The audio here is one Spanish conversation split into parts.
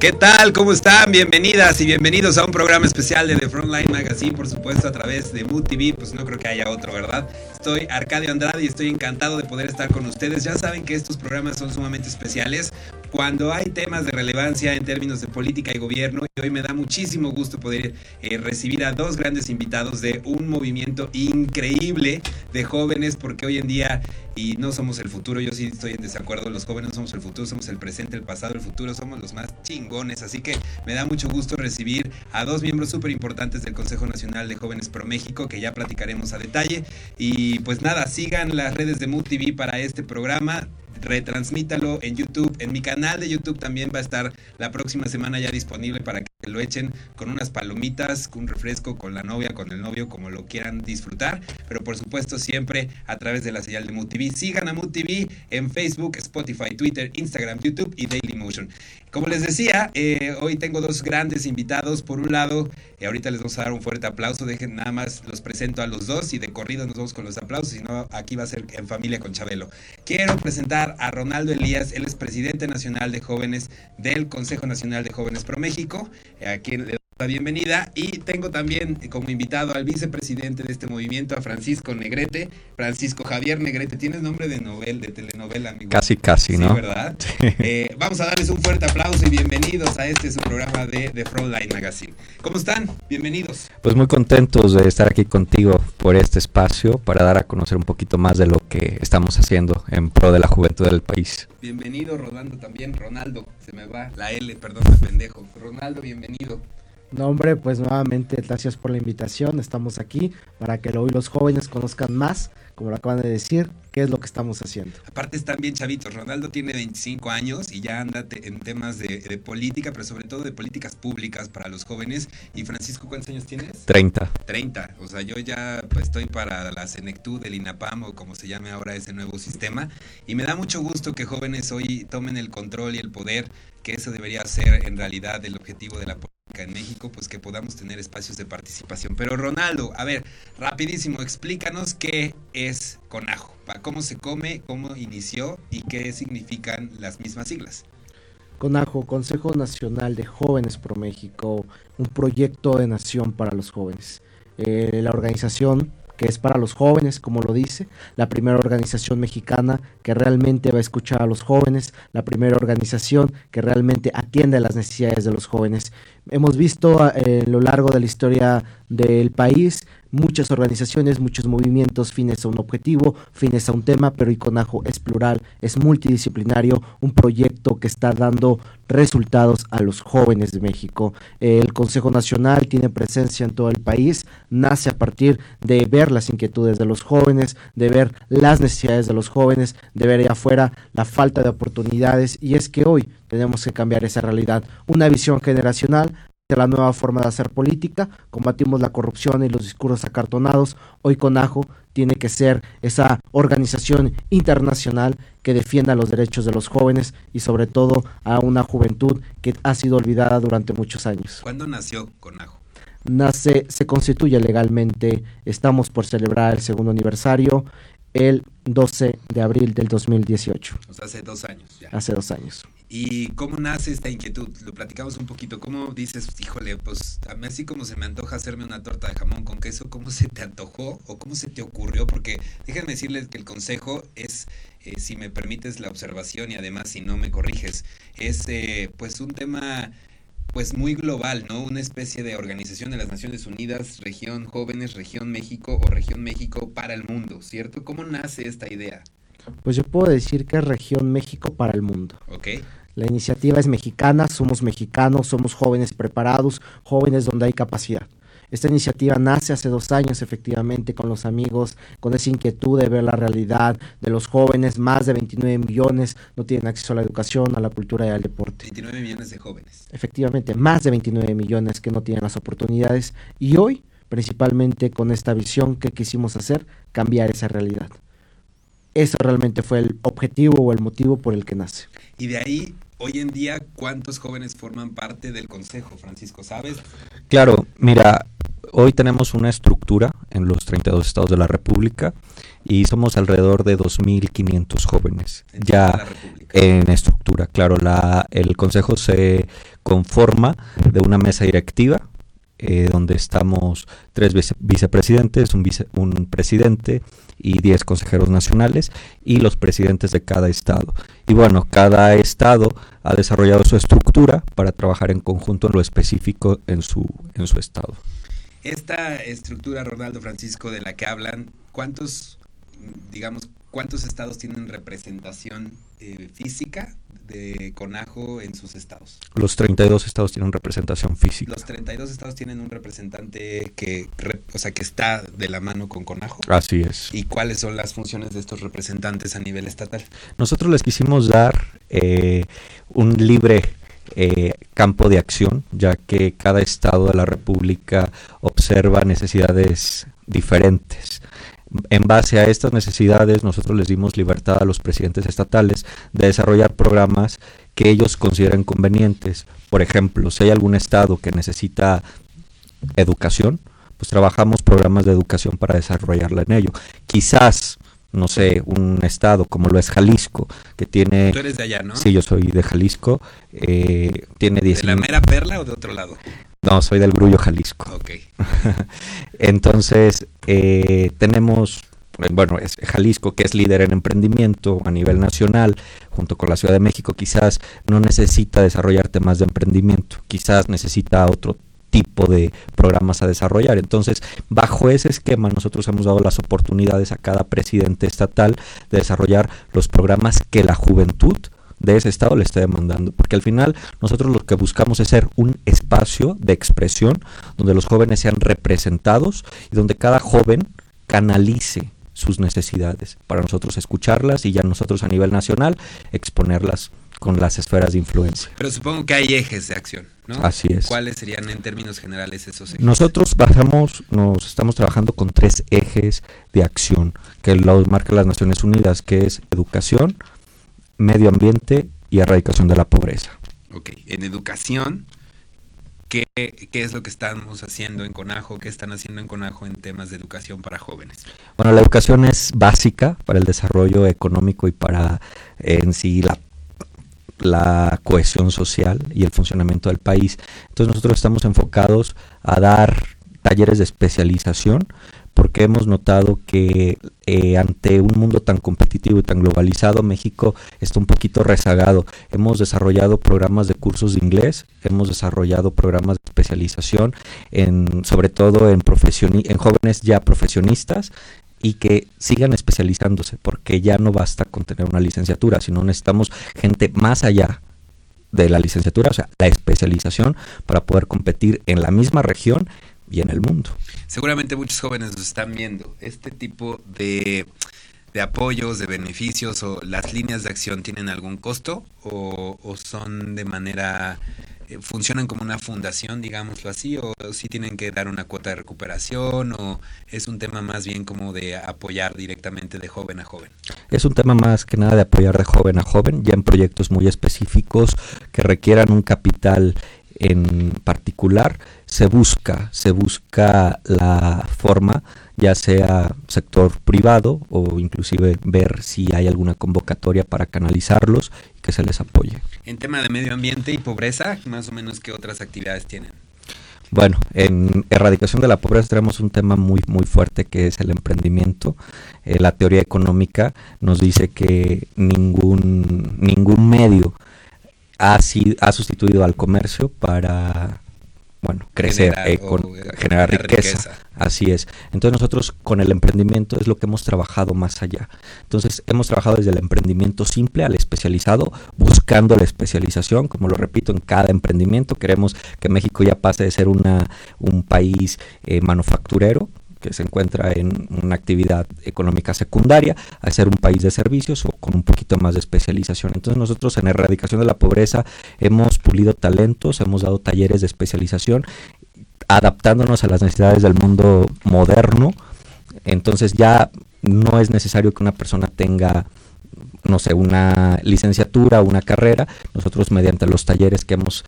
¿Qué tal? ¿Cómo están? Bienvenidas y bienvenidos a un programa especial de The Frontline Magazine, por supuesto, a través de Mood TV. Pues no creo que haya otro, ¿verdad? Estoy Arcadio Andrade y estoy encantado de poder estar con ustedes. Ya saben que estos programas son sumamente especiales cuando hay temas de relevancia en términos de política y gobierno. Y hoy me da muchísimo gusto poder eh, recibir a dos grandes invitados de un movimiento increíble de jóvenes, porque hoy en día, y no somos el futuro, yo sí estoy en desacuerdo, los jóvenes somos el futuro, somos el presente, el pasado, el futuro, somos los más chingones. Así que me da mucho gusto recibir a dos miembros súper importantes del Consejo Nacional de Jóvenes Pro México, que ya platicaremos a detalle. Y pues nada, sigan las redes de Mood TV para este programa retransmítalo en YouTube. En mi canal de YouTube también va a estar la próxima semana ya disponible para que lo echen con unas palomitas, un refresco, con la novia, con el novio, como lo quieran disfrutar. Pero por supuesto siempre a través de la señal de Mood TV. Sigan a Mood TV en Facebook, Spotify, Twitter, Instagram, YouTube y Dailymotion. Como les decía, eh, hoy tengo dos grandes invitados. Por un lado, eh, ahorita les vamos a dar un fuerte aplauso. Dejen nada más, los presento a los dos y de corrido nos vamos con los aplausos. Si no, aquí va a ser en familia con Chabelo. Quiero presentar a Ronaldo Elías. Él es presidente nacional de jóvenes del Consejo Nacional de Jóvenes Pro México. Eh, a quien le la bienvenida y tengo también como invitado al vicepresidente de este movimiento, a Francisco Negrete, Francisco Javier Negrete. Tienes nombre de novel, de telenovela, amigo. Casi, casi, ¿no? Sí, ¿verdad? Eh, vamos a darles un fuerte aplauso y bienvenidos a este su programa de, de Frontline Magazine. ¿Cómo están? Bienvenidos. Pues muy contentos de estar aquí contigo por este espacio para dar a conocer un poquito más de lo que estamos haciendo en pro de la juventud del país. Bienvenido, Rolando, también. Ronaldo, se me va la L, perdón, pendejo. Ronaldo, bienvenido. No, hombre, pues nuevamente gracias por la invitación. Estamos aquí para que hoy los jóvenes conozcan más, como lo acaban de decir, qué es lo que estamos haciendo. Aparte están bien chavitos. Ronaldo tiene 25 años y ya anda en temas de, de, política, pero sobre todo de políticas públicas para los jóvenes. Y Francisco, ¿cuántos años tienes? 30. 30. O sea, yo ya pues, estoy para la Senectud, el INAPAM o como se llame ahora ese nuevo sistema. Y me da mucho gusto que jóvenes hoy tomen el control y el poder, que eso debería ser en realidad el objetivo de la política en México, pues que podamos tener espacios de participación. Pero Ronaldo, a ver, rapidísimo, explícanos qué es Conajo, cómo se come, cómo inició y qué significan las mismas siglas. Conajo, Consejo Nacional de Jóvenes Pro México, un proyecto de nación para los jóvenes. Eh, la organización que es para los jóvenes, como lo dice, la primera organización mexicana que realmente va a escuchar a los jóvenes, la primera organización que realmente atiende a las necesidades de los jóvenes. Hemos visto a eh, lo largo de la historia del país muchas organizaciones, muchos movimientos fines a un objetivo, fines a un tema, pero Iconajo es plural, es multidisciplinario, un proyecto que está dando resultados a los jóvenes de México. El Consejo Nacional tiene presencia en todo el país, nace a partir de ver las inquietudes de los jóvenes, de ver las necesidades de los jóvenes, de ver allá afuera la falta de oportunidades y es que hoy tenemos que cambiar esa realidad. Una visión generacional de la nueva forma de hacer política, combatimos la corrupción y los discursos acartonados. Hoy CONAJO tiene que ser esa organización internacional que defienda los derechos de los jóvenes y sobre todo a una juventud que ha sido olvidada durante muchos años. ¿Cuándo nació CONAJO? Nace, se constituye legalmente, estamos por celebrar el segundo aniversario el 12 de abril del 2018. O sea, hace dos años ya. Hace dos años. ¿Y cómo nace esta inquietud? Lo platicamos un poquito. ¿Cómo dices, híjole, pues a mí así como se me antoja hacerme una torta de jamón con queso, ¿cómo se te antojó o cómo se te ocurrió? Porque déjenme decirles que el consejo es, eh, si me permites la observación y además si no me corriges, es eh, pues un tema pues muy global, ¿no? Una especie de organización de las Naciones Unidas, región jóvenes, región México o región México para el mundo, ¿cierto? ¿Cómo nace esta idea? Pues yo puedo decir que es región México para el mundo. Ok. La iniciativa es mexicana, somos mexicanos, somos jóvenes preparados, jóvenes donde hay capacidad. Esta iniciativa nace hace dos años efectivamente con los amigos, con esa inquietud de ver la realidad de los jóvenes, más de 29 millones no tienen acceso a la educación, a la cultura y al deporte. 29 millones de jóvenes. Efectivamente, más de 29 millones que no tienen las oportunidades y hoy, principalmente con esta visión que quisimos hacer, cambiar esa realidad. Eso realmente fue el objetivo o el motivo por el que nace. Y de ahí hoy en día, ¿cuántos jóvenes forman parte del Consejo, Francisco? ¿Sabes? Claro, mira, hoy tenemos una estructura en los 32 estados de la República y somos alrededor de 2.500 jóvenes. En ya. En estructura, claro. La, el Consejo se conforma de una mesa directiva eh, donde estamos tres vicepresidentes, un, un presidente y diez consejeros nacionales y los presidentes de cada estado. Y bueno, cada estado ha desarrollado su estructura para trabajar en conjunto en lo específico en su, en su estado. Esta estructura, Ronaldo Francisco, de la que hablan, ¿cuántos, digamos, cuántos estados tienen representación eh, física de Conajo en sus estados? Los 32 estados tienen representación física. Los 32 estados tienen un representante que, o sea, que está de la mano con Conajo. Así es. ¿Y cuáles son las funciones de estos representantes a nivel estatal? Nosotros les quisimos dar eh, un libre eh, campo de acción, ya que cada estado de la República observa necesidades diferentes. En base a estas necesidades, nosotros les dimos libertad a los presidentes estatales de desarrollar programas que ellos consideren convenientes. Por ejemplo, si hay algún estado que necesita educación, pues trabajamos programas de educación para desarrollarla en ello. Quizás no sé, un estado como lo es Jalisco, que tiene... Tú eres de allá, ¿no? Sí, yo soy de Jalisco. Eh, tiene ¿De la mera perla o de otro lado? No, soy del Grullo, Jalisco. Ok. Entonces, eh, tenemos, bueno, es Jalisco, que es líder en emprendimiento a nivel nacional, junto con la Ciudad de México, quizás no necesita desarrollar temas de emprendimiento, quizás necesita otro tipo de programas a desarrollar. Entonces, bajo ese esquema, nosotros hemos dado las oportunidades a cada presidente estatal de desarrollar los programas que la juventud de ese estado le esté demandando, porque al final nosotros lo que buscamos es ser un espacio de expresión donde los jóvenes sean representados y donde cada joven canalice sus necesidades para nosotros escucharlas y ya nosotros a nivel nacional exponerlas con las esferas de influencia. Pero supongo que hay ejes de acción, ¿no? Así es. ¿Cuáles serían en términos generales esos ejes? Nosotros bajamos, nos estamos trabajando con tres ejes de acción que los marca las Naciones Unidas, que es educación, medio ambiente y erradicación de la pobreza. Ok, en educación, ¿qué, ¿qué, es lo que estamos haciendo en Conajo? ¿Qué están haciendo en Conajo en temas de educación para jóvenes? Bueno, la educación es básica para el desarrollo económico y para en sí la la cohesión social y el funcionamiento del país. Entonces nosotros estamos enfocados a dar talleres de especialización porque hemos notado que eh, ante un mundo tan competitivo y tan globalizado, México está un poquito rezagado. Hemos desarrollado programas de cursos de inglés, hemos desarrollado programas de especialización, en, sobre todo en, en jóvenes ya profesionistas y que sigan especializándose, porque ya no basta con tener una licenciatura, sino necesitamos gente más allá de la licenciatura, o sea, la especialización para poder competir en la misma región y en el mundo. Seguramente muchos jóvenes nos están viendo. Este tipo de, de apoyos, de beneficios o las líneas de acción tienen algún costo o, o son de manera eh, funcionan como una fundación, digámoslo así, o si tienen que dar una cuota de recuperación, o es un tema más bien como de apoyar directamente de joven a joven? Es un tema más que nada de apoyar de joven a joven, ya en proyectos muy específicos que requieran un capital en particular, se busca, se busca la forma ya sea sector privado o inclusive ver si hay alguna convocatoria para canalizarlos y que se les apoye. En tema de medio ambiente y pobreza, más o menos qué otras actividades tienen. Bueno, en erradicación de la pobreza tenemos un tema muy muy fuerte que es el emprendimiento. Eh, la teoría económica nos dice que ningún ningún medio ha, ha sustituido al comercio para bueno, crecer, generar, eh, generar riqueza. Así es. Entonces nosotros con el emprendimiento es lo que hemos trabajado más allá. Entonces hemos trabajado desde el emprendimiento simple al especializado, buscando la especialización, como lo repito, en cada emprendimiento. Queremos que México ya pase de ser una, un país eh, manufacturero que se encuentra en una actividad económica secundaria a ser un país de servicios o con un poquito más de especialización. Entonces nosotros en erradicación de la pobreza hemos pulido talentos, hemos dado talleres de especialización adaptándonos a las necesidades del mundo moderno. Entonces ya no es necesario que una persona tenga no sé, una licenciatura, una carrera. Nosotros mediante los talleres que hemos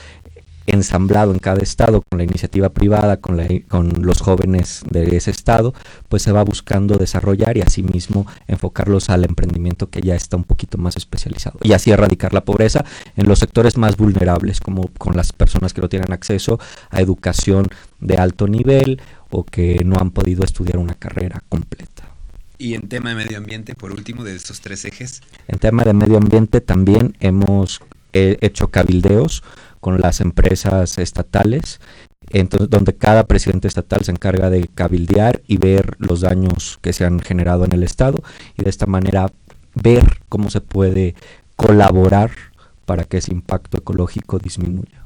ensamblado en cada estado con la iniciativa privada, con, con los jóvenes de ese estado, pues se va buscando desarrollar y asimismo enfocarlos al emprendimiento que ya está un poquito más especializado. Y así erradicar la pobreza en los sectores más vulnerables, como con las personas que no tienen acceso a educación de alto nivel o que no han podido estudiar una carrera completa. Y en tema de medio ambiente, por último, de estos tres ejes. En tema de medio ambiente también hemos eh, hecho cabildeos con las empresas estatales, entonces, donde cada presidente estatal se encarga de cabildear y ver los daños que se han generado en el Estado y de esta manera ver cómo se puede colaborar para que ese impacto ecológico disminuya.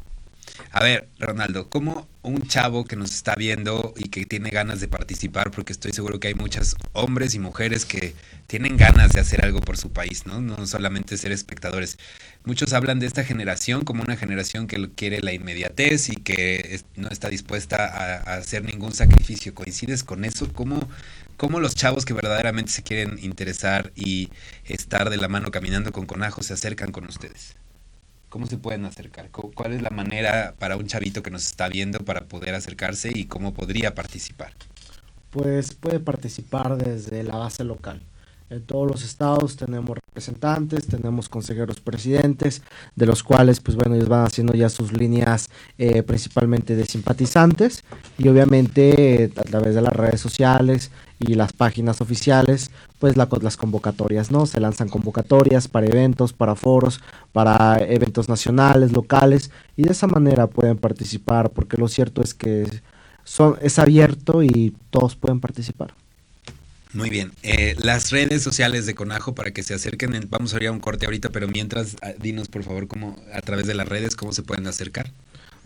A ver, Ronaldo, ¿cómo un chavo que nos está viendo y que tiene ganas de participar, porque estoy seguro que hay muchos hombres y mujeres que tienen ganas de hacer algo por su país, ¿no? No solamente ser espectadores. Muchos hablan de esta generación como una generación que quiere la inmediatez y que no está dispuesta a, hacer ningún sacrificio. ¿Coincides con eso? ¿Cómo, ¿Cómo los chavos que verdaderamente se quieren interesar y estar de la mano caminando con conajos se acercan con ustedes? ¿Cómo se pueden acercar? ¿Cuál es la manera para un chavito que nos está viendo para poder acercarse y cómo podría participar? Pues puede participar desde la base local. En todos los estados tenemos representantes, tenemos consejeros presidentes, de los cuales, pues bueno, ellos van haciendo ya sus líneas eh, principalmente de simpatizantes y obviamente a través de las redes sociales y las páginas oficiales, pues las convocatorias, ¿no? Se lanzan convocatorias para eventos, para foros, para eventos nacionales, locales y de esa manera pueden participar porque lo cierto es que son, es abierto y todos pueden participar. Muy bien. Eh, las redes sociales de Conajo para que se acerquen. vamos a ir a un corte ahorita, pero mientras, ah, dinos por favor cómo, a través de las redes, cómo se pueden acercar.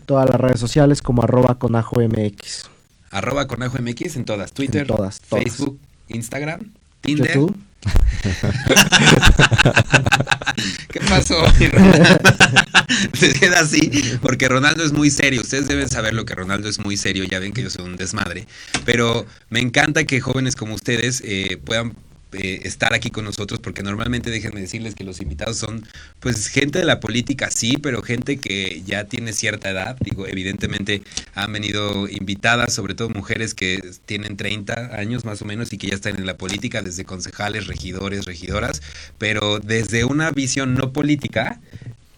Todas las redes sociales como arroba Conajo MX. Arroba Conajo MX en todas. Twitter, todas, Facebook, Instagram, Tinder. ¿Qué pasó? Se queda así, porque Ronaldo es muy serio. Ustedes deben saber lo que Ronaldo es muy serio. Ya ven que yo soy un desmadre. Pero me encanta que jóvenes como ustedes eh, puedan eh, estar aquí con nosotros, porque normalmente déjenme decirles que los invitados son, pues, gente de la política, sí, pero gente que ya tiene cierta edad. Digo, evidentemente han venido invitadas, sobre todo mujeres que tienen 30 años más o menos y que ya están en la política, desde concejales, regidores, regidoras, pero desde una visión no política,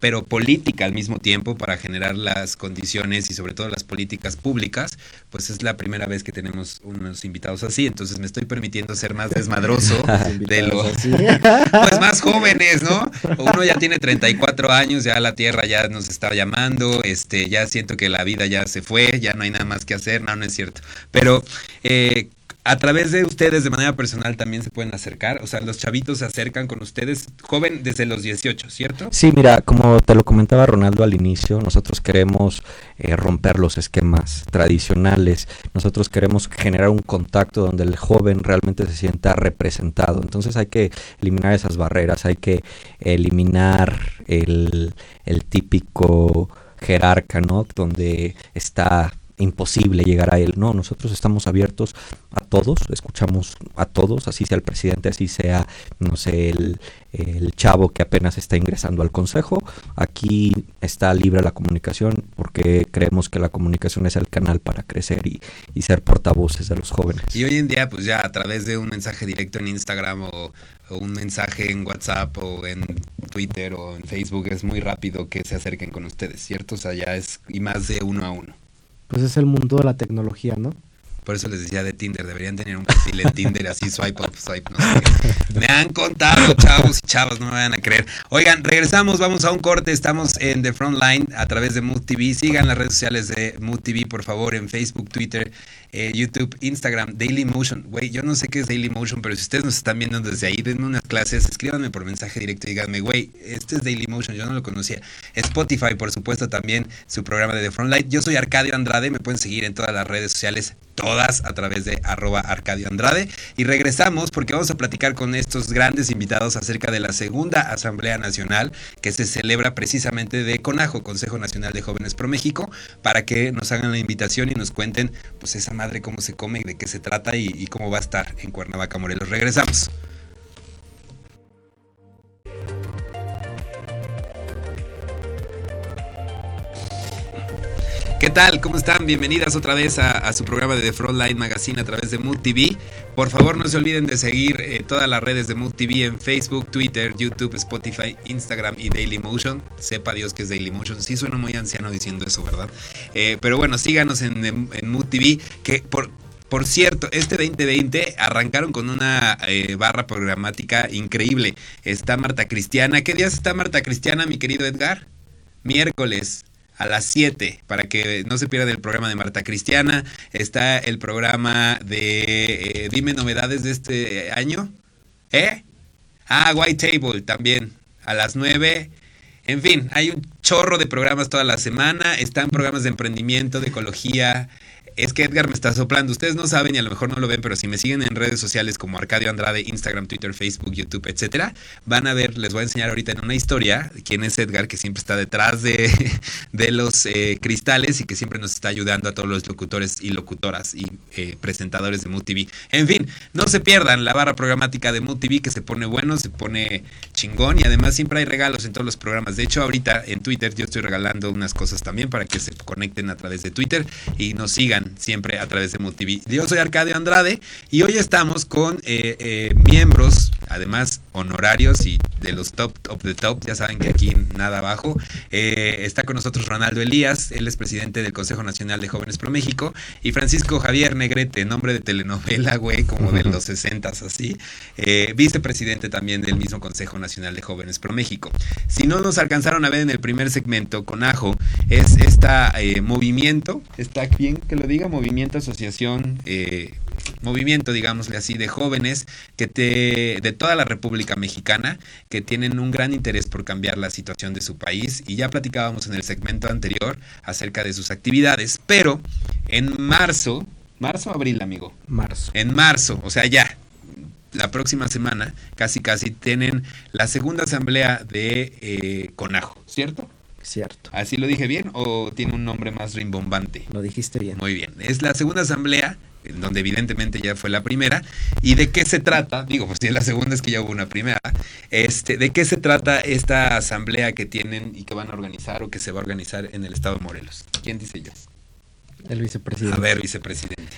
pero política al mismo tiempo para generar las condiciones y sobre todo las políticas públicas, pues es la primera vez que tenemos unos invitados así, entonces me estoy permitiendo ser más desmadroso de los pues más jóvenes, ¿no? Uno ya tiene 34 años, ya la tierra ya nos está llamando, este, ya siento que la vida ya se fue, ya no hay nada más que hacer, no, no es cierto. Pero eh, a través de ustedes de manera personal también se pueden acercar, o sea, los chavitos se acercan con ustedes, joven desde los 18, ¿cierto? Sí, mira, como te lo comentaba Ronaldo al inicio, nosotros queremos eh, romper los esquemas tradicionales, nosotros queremos generar un contacto donde el joven realmente se sienta representado, entonces hay que eliminar esas barreras, hay que eliminar el, el típico jerarca, ¿no? Donde está imposible llegar a él. No, nosotros estamos abiertos a todos, escuchamos a todos, así sea el presidente, así sea, no sé, el, chavo que apenas está ingresando al consejo. Aquí está libre la comunicación porque creemos que la comunicación es el canal para crecer y, ser portavoces de los jóvenes. Y hoy en día, pues ya a través de un mensaje directo en Instagram o, o un mensaje en WhatsApp o en Twitter o en Facebook es muy rápido que se acerquen con ustedes, ¿cierto? O sea, ya es y más de uno a uno pues es el mundo de la tecnología, ¿no? Por eso les decía de Tinder, deberían tener un perfil en Tinder así, swipe up, swipe, no sé Me han contado, chavos y chavos, no me vayan a creer. Oigan, regresamos, vamos a un corte, estamos en The Frontline a través de Mood TV. Sigan las redes sociales de Mood TV, por favor, en Facebook, Twitter, eh, YouTube, Instagram, Daily Motion. Güey, yo no sé qué es Daily Motion, pero si ustedes nos están viendo desde ahí, denme unas clases, escríbanme por mensaje directo y díganme, güey, este es Daily Motion, yo no lo conocía. Spotify, por supuesto, también su programa de The Frontline. Yo soy Arcadio Andrade, me pueden seguir en todas las redes sociales todas a través de arroba Arcadio Andrade. Y regresamos porque vamos a platicar con estos grandes invitados acerca de la segunda Asamblea Nacional que se celebra precisamente de CONAJO, Consejo Nacional de Jóvenes Pro México, para que nos hagan la invitación y nos cuenten pues esa madre cómo se come, de qué se trata y, y cómo va a estar en Cuernavaca, Morelos. Regresamos. ¿Qué tal? ¿Cómo están? Bienvenidas otra vez a, su programa de The Frontline Magazine a través de Mood TV. Por favor, no se olviden de seguir eh, todas las redes de Mood TV en Facebook, Twitter, YouTube, Spotify, Instagram y Dailymotion. Sepa Dios que es Dailymotion. Sí suena muy anciano diciendo eso, ¿verdad? Eh, pero bueno, síganos en, Mood TV, que por, por cierto, este 2020 arrancaron con una eh, barra programática increíble. Está Marta Cristiana. ¿Qué días está Marta Cristiana, mi querido Edgar? Miércoles a las 7 para que no se pierda el programa de Marta Cristiana. Está el programa de eh, Dime novedades de este año. ¿Eh? Ah, White Table también a las 9. En fin, hay un chorro de programas toda la semana. Están programas de emprendimiento, de ecología, es que Edgar me está soplando. Ustedes no saben y a lo mejor no lo ven, pero si me siguen en redes sociales como Arcadio Andrade, Instagram, Twitter, Facebook, YouTube, etcétera, van a ver, les voy a enseñar ahorita en una historia quién es Edgar, que siempre está detrás de, de los eh, cristales y que siempre nos está ayudando a todos los locutores y locutoras y eh, presentadores de Mood TV. En fin, no se pierdan la barra programática de Mood TV que se pone bueno, se pone chingón y además siempre hay regalos en todos los programas. De hecho, ahorita en Twitter yo estoy regalando unas cosas también para que se conecten a través de Twitter y nos sigan siempre a través de MultiV. Yo soy Arcadio Andrade y hoy estamos con eh, eh, miembros, además honorarios y de los top of the top, ya saben que aquí nada abajo. Eh, está con nosotros Ronaldo Elías, él es presidente del Consejo Nacional de Jóvenes Pro México, y Francisco Javier Negrete, nombre de telenovela, güey, como de los 60 así, vicepresidente también del mismo Consejo Nacional de Jóvenes Pro México. Si no nos alcanzaron a ver en el primer segmento con Ajo, es esta movimiento, está bien que lo diga, movimiento, asociación, eh, movimiento, digámosle así, de jóvenes que te, de toda la República Mexicana que tienen un gran interés por cambiar la situación de su país y ya platicábamos en el segmento anterior acerca de sus actividades, pero en marzo, marzo o abril, amigo. Marzo. En marzo, o sea, ya, la próxima semana, casi casi, tienen la segunda asamblea de eh, Conajo, ¿cierto? Cierto. ¿Así lo dije bien o tiene un nombre más rimbombante? Lo dijiste bien. Muy bien. Es la segunda asamblea, en donde evidentemente ya fue la primera. ¿Y de qué se trata? Digo, pues si es la segunda es que ya hubo una primera. Este, ¿De qué se trata esta asamblea que tienen y que van a organizar o que se va a organizar en el estado de Morelos? ¿Quién dice yo? El vicepresidente. A ver, vicepresidente.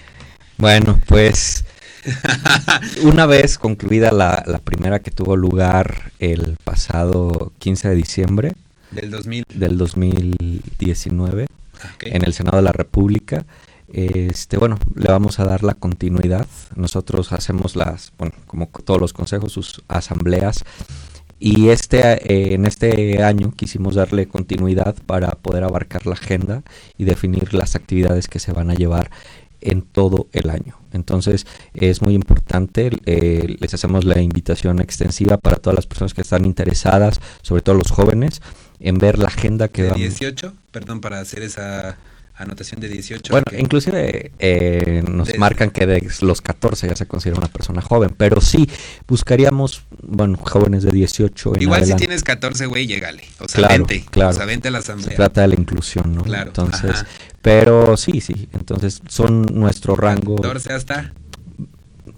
Bueno, pues una vez concluida la, la primera que tuvo lugar el pasado 15 de diciembre, del 2000. Del 2019 en el Senado de la República. Este, bueno, le vamos a dar la continuidad. Nosotros hacemos las, bueno, como todos los consejos, sus asambleas. Y este, eh, en este año quisimos darle continuidad para poder abarcar la agenda y definir las actividades que se van a llevar en todo el año. Entonces es muy importante, eh, les hacemos la invitación extensiva para todas las personas que están interesadas, sobre todo los jóvenes, en ver la agenda que... ¿De 18? Perdón, para hacer esa anotación de 18. Bueno, inclusive eh, nos marcan que de los 14 ya se considera una persona joven, pero sí buscaríamos, bueno, jóvenes de 18. Igual si tienes 14, güey, llégale. O sea, claro, vente. Claro. O sea, vente a la asamblea. Se trata de la inclusión, ¿no? Claro. Entonces, pero sí, sí, entonces son nuestro rango. 14 hasta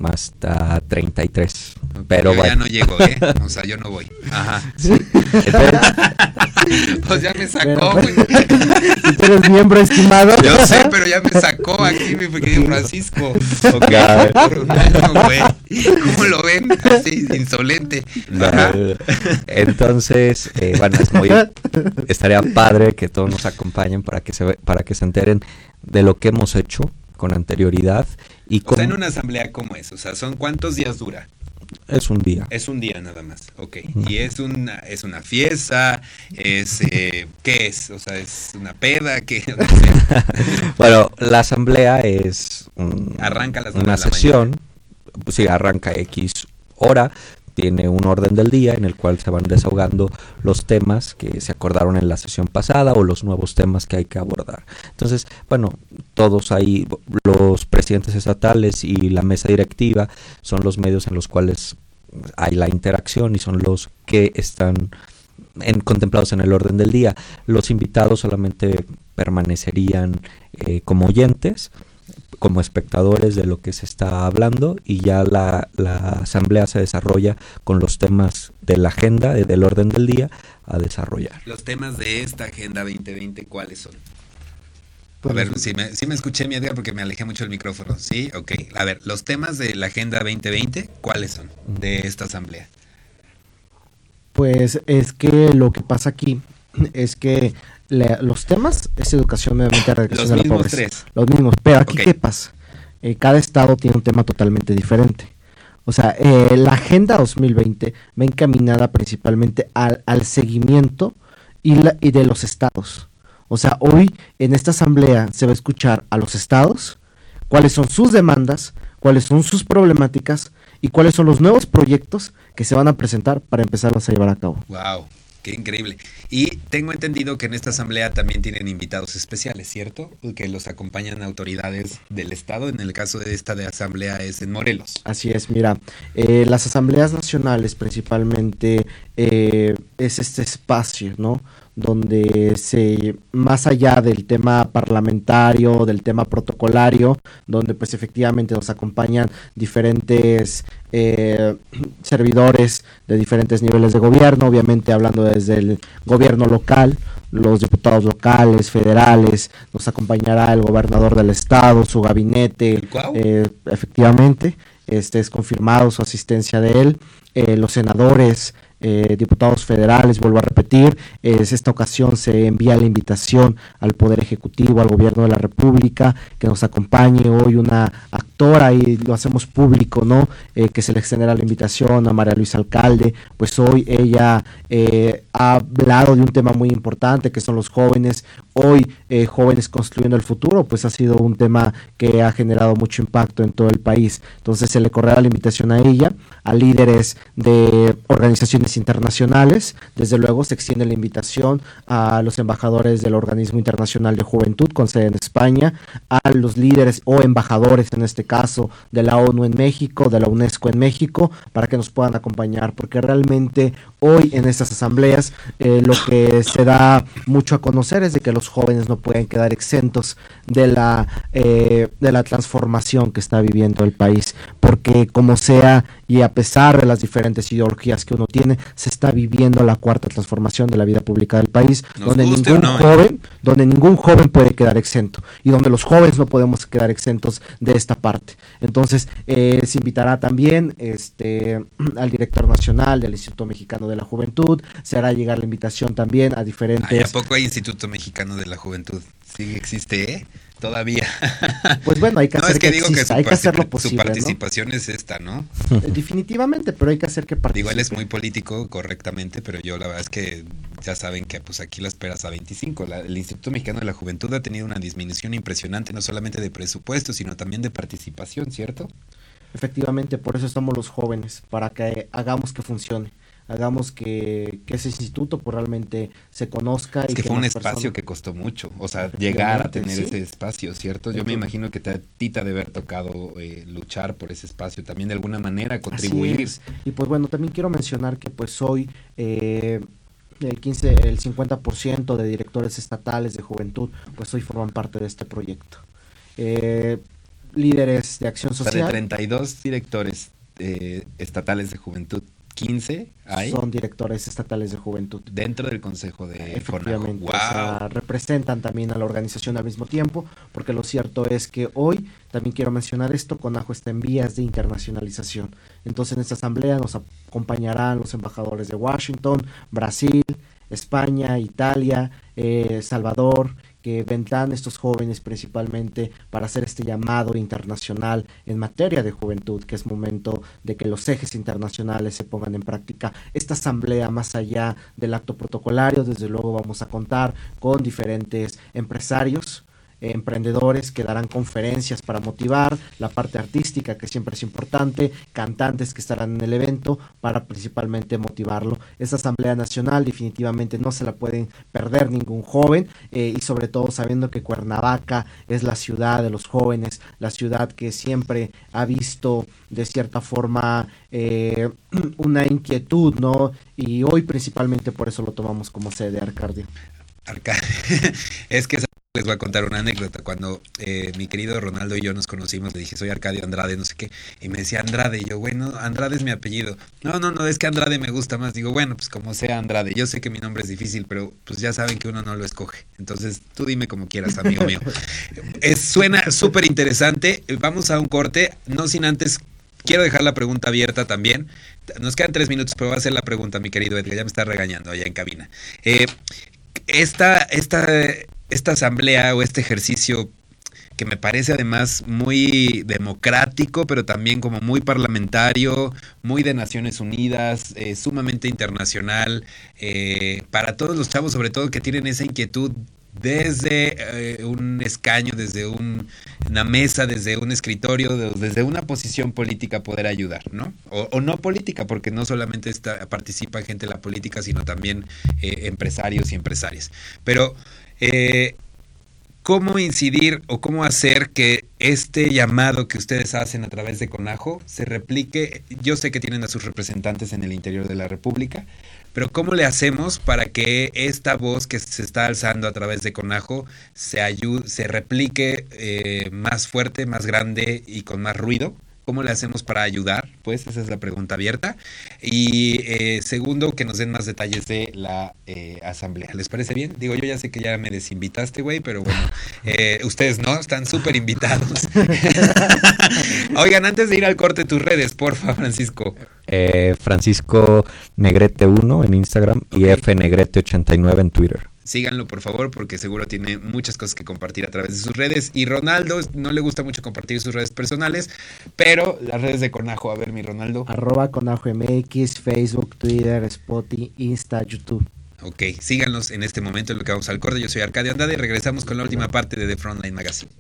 hasta 33. Pero yo ya no llego, ¿eh? O sea, yo no voy. Ajá. pues ya me sacó, güey. Si tú eres miembro estimado. Yo sé, pero ya me sacó aquí mi pequeño Francisco. Ok. ¿Cómo lo ven? Así, insolente. Entonces, eh, bueno, es muy, estaría padre que todos nos acompañen para que se para que se enteren de lo que hemos hecho con anterioridad. Y o sea, en una asamblea como es, o sea, ¿son cuántos días dura? Es un día. Es un día nada más, ok. Y es una, es una fiesta, es, eh, ¿qué es? O sea, es una peda, ¿qué? bueno, la asamblea es arranca una sesión, sí, arranca X hora, tiene un orden del día en el cual se van desahogando los temas que se acordaron en la sesión pasada o los nuevos temas que hay que abordar. Entonces, bueno, todos ahí, los presidentes estatales y la mesa directiva son los medios en los cuales hay la interacción y son los que están contemplados en el orden del día. Los invitados solamente permanecerían eh, como oyentes como espectadores de lo que se está hablando y ya la, asamblea se desarrolla con los temas de la agenda, del orden del día a desarrollar. Los temas de esta agenda 2020, ¿cuáles son? A ver, si me, me escuché, mi Edgar, porque me alejé mucho del micrófono. Sí, ok. A ver, los temas de la Agenda 2020, ¿cuáles son de esta asamblea? Pues es que lo que pasa aquí es que los temas es educación, medioambiente, erradicación de la pobreza. Tres. Los mismos. Pero aquí, ¿qué pasa? Eh, cada estado tiene un tema totalmente diferente. O sea, eh, la Agenda 2020 va encaminada principalmente al, al seguimiento y, la, y de los estados. O sea, hoy en esta asamblea se va a escuchar a los estados, cuáles son sus demandas, cuáles son sus problemáticas y cuáles son los nuevos proyectos que se van a presentar para empezarlos a llevar a cabo. Wow, qué increíble. Y tengo entendido que en esta asamblea también tienen invitados especiales, ¿cierto? Que los acompañan autoridades del Estado. En el caso de esta de asamblea es en Morelos. Así es, mira, eh, las asambleas nacionales principalmente eh, es este espacio, ¿no? Donde se, más allá del tema parlamentario, del tema protocolario, donde pues efectivamente nos acompañan diferentes eh, servidores de diferentes niveles de gobierno, obviamente hablando desde el gobierno local, los diputados locales, federales, nos acompañará el gobernador del estado, su gabinete, eh, efectivamente, este es confirmado su asistencia de él, eh, los senadores, eh, diputados federales, vuelvo a repetir, es esta ocasión se envía la invitación al Poder Ejecutivo, al Gobierno de la República, que nos acompañe hoy una actora y lo hacemos público, ¿no? Eh, que se le extenderá la invitación a María Luisa Alcalde, pues hoy ella eh, ha hablado de un tema muy importante que son los jóvenes, hoy jóvenes construyendo el futuro, pues ha sido un tema que ha generado mucho impacto en todo el país. Entonces se le correrá la invitación a ella, a líderes de organizaciones internacionales. Desde luego se extiende la invitación a los embajadores del Organismo Internacional de Juventud con sede en España, a los líderes o embajadores en este caso de la ONU en México, de la UNESCO en México, para que nos puedan acompañar, porque realmente hoy en estas asambleas eh, lo que se da mucho a conocer es de que los jóvenes no pueden quedar exentos de la, eh, de la transformación que está viviendo el país, porque como sea y a pesar de las diferentes ideologías que uno tiene, se está viviendo la cuarta transformación de la vida pública del país, donde ningún joven, donde ningún joven puede quedar exento y donde los jóvenes no podemos quedar exentos de esta parte. Entonces, eh, se invitará también este al director nacional del Instituto Mexicano de la Juventud, se hará llegar la invitación también a diferentes. ¿A poco hay Instituto Mexicano de la Juventud? Sí existe, ¿eh? Todavía. Pues bueno, hay que hacer que, digo que hay que hacer lo posible. Su participación es esta, ¿no? Eh, definitivamente, pero hay que hacer que participe. Digo, él es muy político correctamente, pero yo la verdad es que ya saben que pues aquí la esperas a 25. el Instituto Mexicano de la Juventud ha tenido una disminución impresionante, no solamente de presupuesto, sino también de participación, ¿cierto? Efectivamente, por eso estamos los jóvenes, para que hagamos que funcione hagamos que, ese instituto pues, realmente se conozca. Es y que, fue un espacio que costó mucho, o sea, llegar a tener ese espacio, ¿cierto? Yo me imagino que te, a ti te ha de haber tocado eh, luchar por ese espacio, también de alguna manera contribuir. Y pues bueno, también quiero mencionar que pues hoy... Eh, el 15, el 50% de directores estatales de juventud, pues hoy forman parte de este proyecto. Eh, líderes de acción social. de 32 directores estatales de juventud 15 hay. Son directores estatales de juventud. Dentro del Consejo de Efectivamente. representan también a la organización al mismo tiempo, porque lo cierto es que hoy, también quiero mencionar esto, CONAJO está en vías de internacionalización. Entonces en esta asamblea nos acompañarán los embajadores de Washington, Brasil, España, Italia, eh, Salvador, que vendrán estos jóvenes principalmente para hacer este llamado internacional en materia de juventud, que es momento de que los ejes internacionales se pongan en práctica. Esta asamblea, más allá del acto protocolario, desde luego vamos a contar con diferentes empresarios, emprendedores que darán conferencias para motivar, la parte artística que siempre es importante, cantantes que estarán en el evento para principalmente motivarlo. Esta Asamblea Nacional definitivamente no se la pueden perder ningún joven eh, y sobre todo sabiendo que Cuernavaca es la ciudad de los jóvenes, la ciudad que siempre ha visto de cierta forma eh, una inquietud, ¿no? Y hoy principalmente por eso lo tomamos como sede, Arcadio. Arcadio, es que les voy a contar una anécdota. Cuando eh, mi querido Ronaldo y yo nos conocimos, le dije, soy Arcadio Andrade, no sé qué. Y me decía Andrade. Y yo, bueno, Andrade es mi apellido. No, no, no, es que Andrade me gusta más. Digo, bueno, pues como sea Andrade. Yo sé que mi nombre es difícil, pero pues ya saben que uno no lo escoge. Entonces tú dime como quieras, amigo mío. es, suena súper interesante. Vamos a un corte, no sin antes quiero dejar la pregunta abierta también. Nos quedan tres minutos, pero voy a hacer la pregunta, mi querido Edgar. Ya me está regañando allá en cabina. Eh, esta, esta, esta asamblea o este ejercicio que me parece además muy democrático, pero también como muy parlamentario, muy de Naciones Unidas, eh, sumamente internacional, eh, para todos los chavos, sobre todo que tienen esa inquietud desde eh, un escaño, desde una mesa, desde un escritorio, desde una posición política poder ayudar, ¿no? O, no política, porque no solamente está, participa gente de la política, sino también empresarios y empresarias. Pero, eh, ¿cómo incidir o cómo hacer que este llamado que ustedes hacen a través de Conajo se replique? Yo sé que tienen a sus representantes en el interior de la República, pero ¿cómo le hacemos para que esta voz que se está alzando a través de Conajo se, ayude, se replique eh, más fuerte, más grande y con más ruido? ¿Cómo le hacemos para ayudar? Pues esa es la pregunta abierta. Y eh, segundo, que nos den más detalles de la eh, asamblea. ¿Les parece bien? Digo, yo ya sé que ya me desinvitaste, güey, pero bueno, eh, ustedes no, están súper invitados. Oigan, antes de ir al corte, tus redes, porfa, Francisco. Francisco Negrete1 en Instagram y fnegrete89 en Twitter síganlo por favor porque seguro tiene muchas cosas que compartir a través de sus redes. Y Ronaldo no le gusta mucho compartir sus redes personales, pero las redes de Conajo, a ver mi Ronaldo. Arroba Conajo MX, Facebook, Twitter, Spotify, Insta, YouTube. Ok, síganos en este momento en lo que vamos al corte. Yo soy Arcadio Andade y regresamos con la última parte de The Frontline Magazine.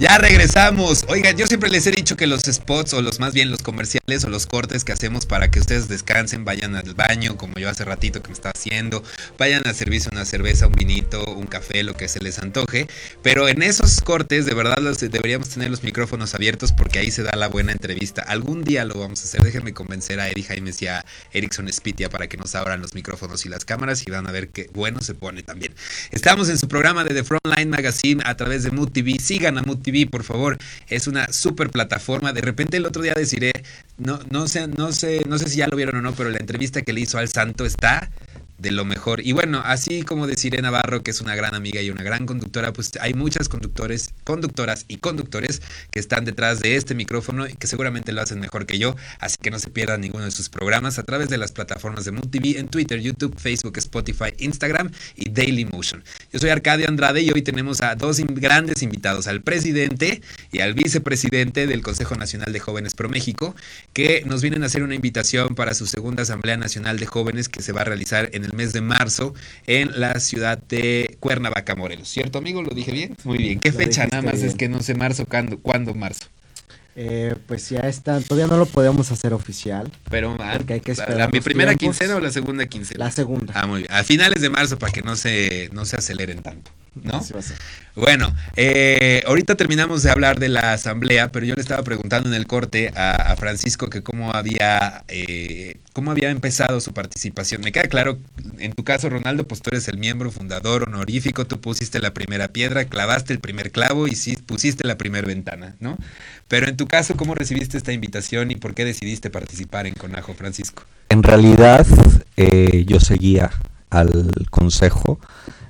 Ya regresamos. Oigan, yo siempre les he dicho que los spots o los más bien los comerciales o los cortes que hacemos para que ustedes descansen, vayan al baño, como yo hace ratito que me estaba haciendo, vayan a servirse una cerveza, un vinito, un café, lo que se les antoje. Pero en esos cortes, de verdad, los, deberíamos tener los micrófonos abiertos porque ahí se da la buena entrevista. Algún día lo vamos a hacer. Déjenme convencer a Eddie Jaimes y a Erickson Spitia para que nos abran los micrófonos y las cámaras y van a ver qué bueno se pone también. Estamos en su programa de The Frontline Magazine a través de Mood TV. Sigan a Mood Por favor. Es una super plataforma. De repente el otro día deciré, no, no sé, no sé, no sé si ya lo vieron o no, pero la entrevista que le hizo al Santo está de lo mejor. Y bueno, así como deciré Navarro, que es una gran amiga y una gran conductora, pues hay muchas conductores, conductoras y conductores que están detrás de este micrófono y que seguramente lo hacen mejor que yo. Así que no se pierdan ninguno de sus programas a través de las plataformas de Mood TV en Twitter, YouTube, Facebook, Spotify, Instagram y Daily Motion. Yo soy Arcadio Andrade y hoy tenemos a dos grandes invitados, al presidente y al vicepresidente del Consejo Nacional de Jóvenes Pro México, que nos vienen a hacer una invitación para su segunda Asamblea Nacional de Jóvenes que se va a realizar en el mes de marzo en la ciudad de Cuernavaca, Morelos. ¿Cierto, amigo? ¿Lo dije bien? Muy bien. ¿Qué fecha? Nada más es que no sé marzo, ¿cuándo, ¿cuándo marzo? Eh, pues ya está, todavía no lo podemos hacer oficial. Pero hay que esperar ¿La mi primera quincena o la segunda quincena? La segunda. Ah, muy bien. A finales de marzo para que no se, no se aceleren tanto. ¿No? Bueno, eh, ahorita terminamos de hablar de la asamblea, pero yo le estaba preguntando en el corte a, Francisco que cómo había, eh, cómo había empezado su participación. Me queda claro, en tu caso, Ronaldo, pues tú eres el miembro fundador honorífico, tú pusiste la primera piedra, clavaste el primer clavo y sí, pusiste la primera ventana, ¿no? Pero en tu caso, ¿cómo recibiste esta invitación y por qué decidiste participar en Conajo, Francisco? En realidad, eh, yo seguía al consejo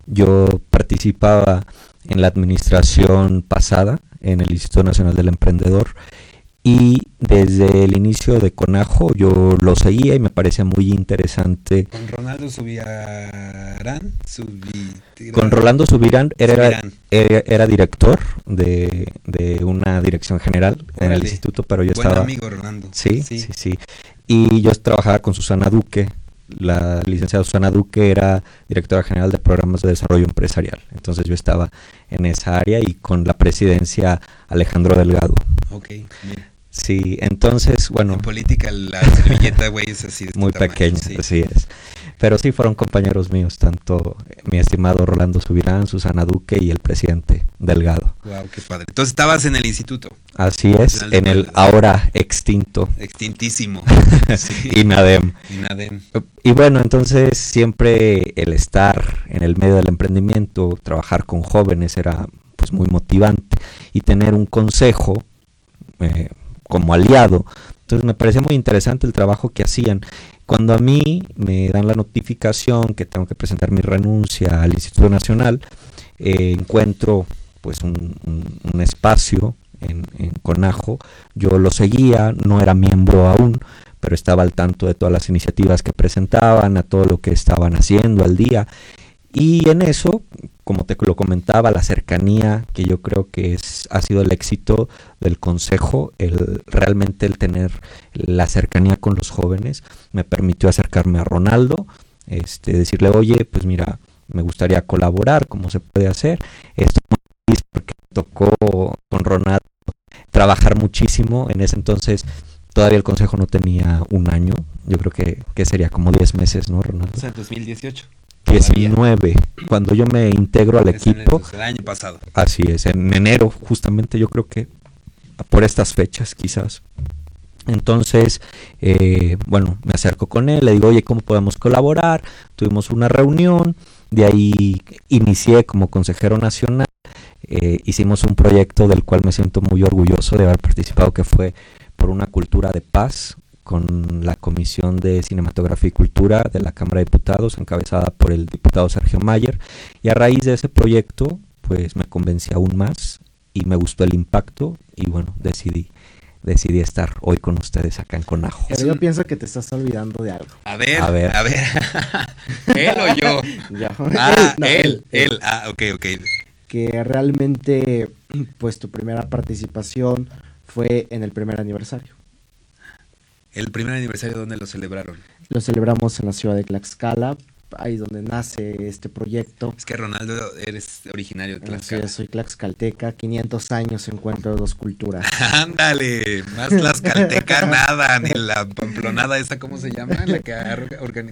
yo participaba en la administración pasada en el Instituto Nacional del Emprendedor y desde el inicio de Conajo yo lo seguía y me parecía muy interesante. Con Ronaldo Subirán, con Rolando Subirán era, era, director de, una dirección general en el instituto, pero yo estaba... amigo Rolando. sí, sí, sí. Y yo trabajaba con Susana Duque la licenciada Susana Duque era directora general de programas de desarrollo empresarial. Entonces yo estaba en esa área y con la presidencia Alejandro Delgado. Ok, Sí, entonces, bueno. En política la servilleta, güey, es así. muy pequeña, así es. Pero sí fueron compañeros míos, tanto mi estimado Rolando Subirán, Susana Duque y el presidente Delgado. Wow, qué padre. Entonces estabas en el instituto. Así es, en el ahora extinto. Extintísimo. INADEM. INADEM. Y bueno, entonces siempre el estar en el medio del emprendimiento, trabajar con jóvenes era pues muy motivante y tener un consejo eh, como aliado. Entonces me parecía muy interesante el trabajo que hacían cuando a mí me dan la notificación que tengo que presentar mi renuncia al Instituto Nacional, eh, encuentro pues un, espacio en, Conajo. Yo lo seguía, no era miembro aún, pero estaba al tanto de todas las iniciativas que presentaban, a todo lo que estaban haciendo al día. Y en eso, como te lo comentaba, la cercanía que yo creo que es, ha sido el éxito del consejo, el realmente el tener la cercanía con los jóvenes, me permitió acercarme a Ronaldo, este, decirle, oye, pues mira, me gustaría colaborar, ¿cómo se puede hacer? Esto porque tocó con Ronaldo trabajar muchísimo en ese entonces. Todavía el consejo no tenía un año, yo creo que, que sería como 10 meses, ¿no, Ronaldo? O sea, 2018. 19, cuando yo me integro al equipo. El año pasado. Así es, en enero, justamente yo creo que por estas fechas quizás. Entonces, eh, bueno, me acerco con él, le digo, oye, ¿cómo podemos colaborar? Tuvimos una reunión, de ahí inicié como consejero nacional, eh, hicimos un proyecto del cual me siento muy orgulloso de haber participado, que fue por una cultura de paz, con la Comisión de Cinematografía y Cultura de la Cámara de Diputados, encabezada por el diputado Sergio Mayer. Y a raíz de ese proyecto, pues me convencí aún más y me gustó el impacto y bueno, decidí decidí estar hoy con ustedes acá en Conajo. Pero yo pienso que te estás olvidando de algo. A ver, a ver. A ver. ¿Él o yo? Ah, él, él, Ah, ok, ok. Que realmente, pues tu primera participación fue en el primer aniversario. ¿El primer aniversario dónde lo celebraron? Lo celebramos en la ciudad de Tlaxcala, ahí donde nace este proyecto. Es que Ronaldo, eres originario de Tlaxcala. Sí, soy tlaxcalteca, 500 años encuentro dos culturas. Ándale, más tlaxcalteca nada, ni la pamplonada esa, ¿cómo se llama? La que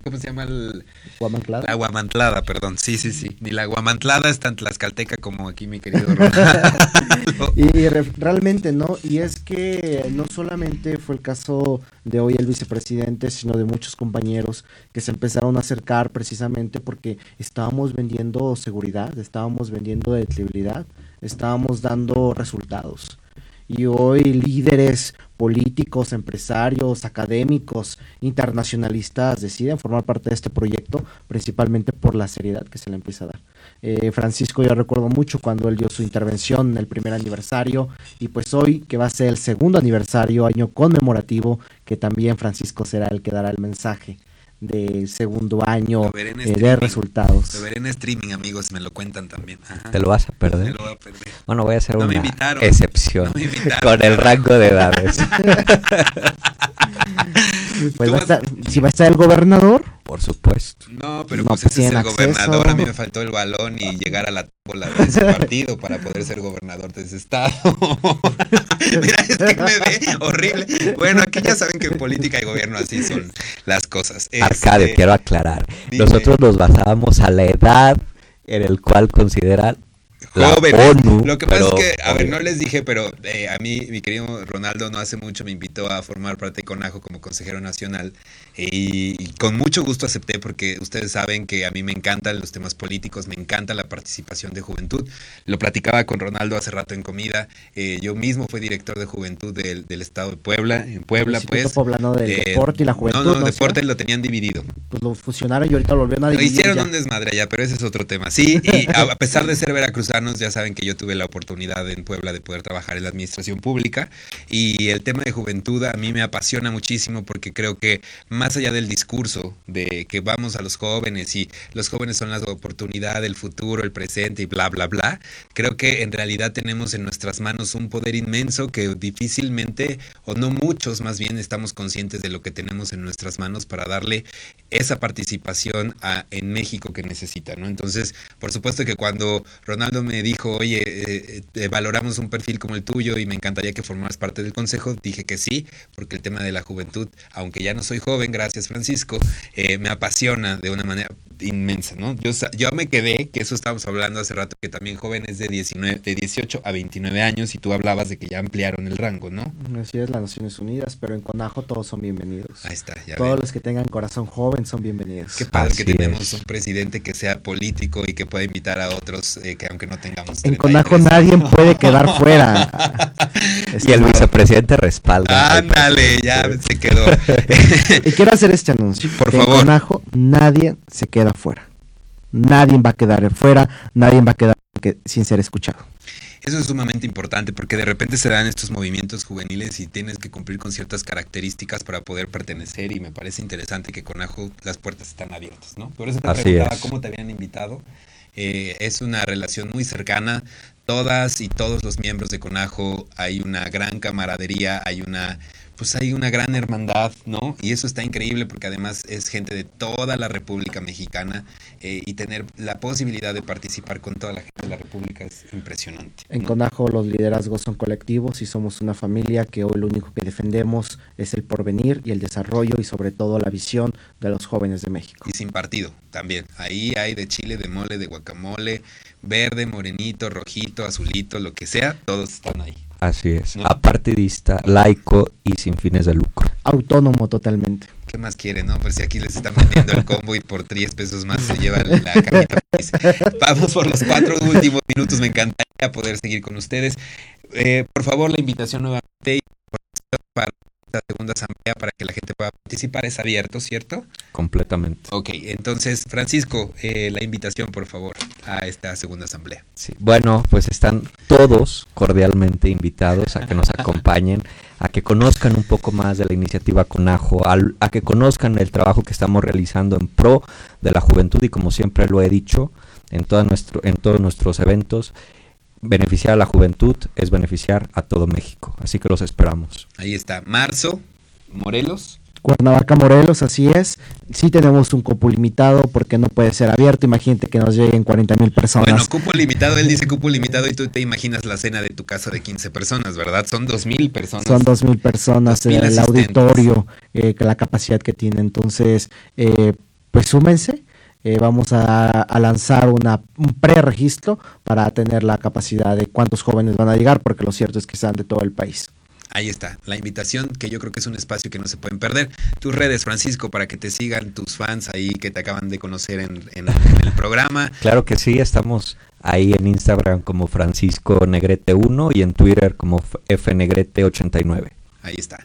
¿Cómo se llama? El... Guamantlada. La guamantlada, perdón, sí, sí, sí. Ni la guamantlada es tan tlaxcalteca como aquí mi querido Ronaldo. y realmente, ¿no? Y es que no solamente fue el caso de hoy el vicepresidente, sino de muchos compañeros que se empezaron a acercar precisamente porque estábamos vendiendo seguridad, estábamos vendiendo debilidad, estábamos dando resultados. Y hoy líderes políticos, empresarios, académicos, internacionalistas deciden formar parte de este proyecto, principalmente por la seriedad que se le empieza a dar. Eh, Francisco, yo recuerdo mucho cuando él dio su intervención en el primer aniversario, y pues hoy, que va a ser el segundo aniversario, año conmemorativo, que también Francisco será el que dará el mensaje del segundo año eh, de resultados. Lo veré en streaming, amigos, me lo cuentan también. Te lo vas a perder. Lo voy a perder. Bueno, voy a hacer una excepción con el rango de edades. pues si va a estar el gobernador. Por supuesto. No, pero pues, pues ese es el gobernador. A mí me faltó el balón y llegar a la bola de ese partido para poder ser gobernador de ese estado. Mira, es que me ve horrible. Bueno, aquí ya saben que en política y gobierno así son las cosas. Arcadio, este, quiero aclarar. Nosotros nos basábamos a la edad en el cual consideran lo que pasa es que, a ver, no les dije, pero eh, a mí, mi querido Ronaldo, no hace mucho me invitó a formar parte de Conajo como consejero nacional y, con mucho gusto acepté porque ustedes saben que a mí me encantan los temas políticos, me encanta la participación de juventud. Lo platicaba con Ronaldo hace rato en comida. Eh, yo mismo fui director de juventud del, estado de Puebla, en Puebla, pues. poblano del eh, deporte y la juventud. No, no, no deporte lo tenían dividido. Pues lo fusionaron y ahorita lo volvieron a dividir. Lo hicieron un desmadre ya, pero ese es otro tema. Sí, y a, a pesar de ser ya saben que yo tuve la oportunidad en Puebla de poder trabajar en la administración pública y el tema de juventud a mí me apasiona muchísimo porque creo que más allá del discurso de que vamos a los jóvenes y los jóvenes son la oportunidad, el futuro, el presente y bla, bla, bla, creo que en realidad tenemos en nuestras manos un poder inmenso que difícilmente, o no muchos más bien, estamos conscientes de lo que tenemos en nuestras manos para darle esa participación en México que necesita, ¿no? Entonces, por supuesto que cuando Ronaldo me dijo, oye, eh, eh, valoramos un perfil como el tuyo y me encantaría que formaras parte del consejo, dije que sí, porque el tema de la juventud, aunque ya no soy joven, gracias Francisco, eh, me apasiona de una manera inmensa, ¿no? Yo, yo me quedé, que eso estábamos hablando hace rato, que también jóvenes de, 19, de 18 a 29 años y tú hablabas de que ya ampliaron el rango, ¿no? Así es, las Naciones Unidas, pero en Conajo todos son bienvenidos. Ahí está, ya Todos los que tengan corazón joven son bienvenidos. Qué padre que tenemos un presidente que sea político y que pueda invitar a otros eh, que aunque no tengamos... En Conajo nadie puede quedar fuera. y el vicepresidente respalda. Ándale, ya se quedó. y quiero hacer este anuncio. Por favor. En Conajo nadie se queda fuera. Nadie va a quedar fuera, nadie va a quedar sin ser escuchado. Eso es sumamente importante porque de repente se dan estos movimientos juveniles y tienes que cumplir con ciertas características para poder pertenecer y me parece interesante que con Ajo las puertas están abiertas, ¿no? Por eso te preguntaba cómo te habían invitado. Eh, es una relación muy cercana. Todas y todos los miembros de Conajo hay una gran camaradería, hay una pues hay una gran hermandad, ¿no? Y eso está increíble porque además es gente de toda la República Mexicana eh, y tener la posibilidad de participar con toda la gente de la República es impresionante. En Conajo los liderazgos son colectivos y somos una familia que hoy lo único que defendemos es el porvenir y el desarrollo y sobre todo la visión de los jóvenes de México. Y sin partido también. Ahí hay de chile, de mole, de guacamole, verde, morenito, rojito, azulito, lo que sea, todos están ahí. Así es, apartidista, laico y sin fines de lucro. Autónomo totalmente. ¿Qué más quiere, no? Pues si aquí les están vendiendo el combo y por 10 pesos más se lleva la camita. Vamos por los cuatro últimos minutos, me encantaría poder seguir con ustedes. Eh, por favor, la invitación nuevamente para la segunda asamblea para que la gente pueda participar es abierto, ¿cierto? Completamente. Ok, entonces, Francisco, eh, la invitación, por favor, a esta segunda asamblea. Sí, bueno, pues están todos cordialmente invitados a que nos acompañen, a que conozcan un poco más de la iniciativa Conajo, a que conozcan el trabajo que estamos realizando en pro de la juventud y como siempre lo he dicho en, todo nuestro, en todos nuestros eventos, beneficiar a la juventud es beneficiar a todo México. Así que los esperamos. Ahí está. Marzo, Morelos. Cuernavaca, Morelos, así es. Sí tenemos un cupo limitado porque no puede ser abierto. Imagínate que nos lleguen 40 mil personas. Bueno, cupo limitado, él dice cupo limitado y tú te imaginas la cena de tu casa de 15 personas, ¿verdad? Son 2 mil personas. Son 2 mil personas en el auditorio, eh, la capacidad que tiene. Entonces, eh, pues súmense eh, vamos a, lanzar una, un preregistro para tener la capacidad de cuántos jóvenes van a llegar, porque lo cierto es que están de todo el país. Ahí está, la invitación, que yo creo que es un espacio que no se pueden perder. Tus redes, Francisco, para que te sigan tus fans ahí que te acaban de conocer en, el programa. Claro que sí, estamos ahí en Instagram como Francisco Negrete1 y en Twitter como FNegrete89. Ahí está.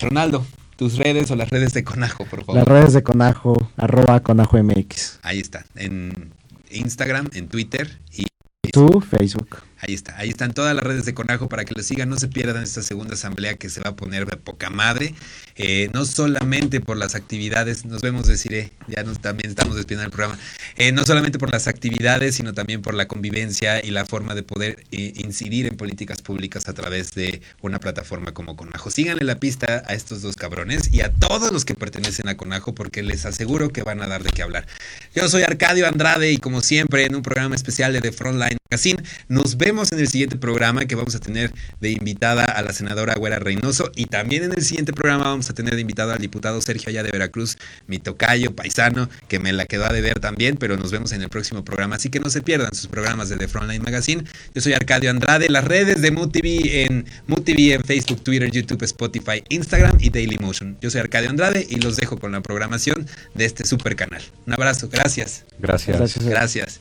Ronaldo, tus redes o las redes de Conajo, por favor. Las redes de Conajo, arroba Conajo MX. Ahí está, en Instagram, en Twitter y... Tu Facebook. Ahí está, ahí están todas las redes de Conajo para que lo sigan, no se pierdan esta segunda asamblea que se va a poner de poca madre, eh, no solamente por las actividades, nos vemos deciré, ya nos, también estamos despidiendo el programa, eh, no solamente por las actividades, sino también por la convivencia y la forma de poder eh, incidir en políticas públicas a través de una plataforma como Conajo. Síganle la pista a estos dos cabrones y a todos los que pertenecen a Conajo porque les aseguro que van a dar de qué hablar. Yo soy Arcadio Andrade y como siempre en un programa especial de The Frontline Magazine, nos vemos en el siguiente programa que vamos a tener de invitada a la senadora Güera Reynoso y también en el siguiente programa vamos a tener de invitado al diputado Sergio Allá de Veracruz, mi tocayo paisano, que me la quedó a deber también, pero nos vemos en el próximo programa, así que no se pierdan sus programas de The Frontline Magazine. Yo soy Arcadio Andrade, las redes de MUTV en MUTV en Facebook, Twitter, YouTube, Spotify, Instagram y Dailymotion. Yo soy Arcadio Andrade y los dejo con la programación de este super canal. Un abrazo, gracias. Gracias. Gracias. gracias.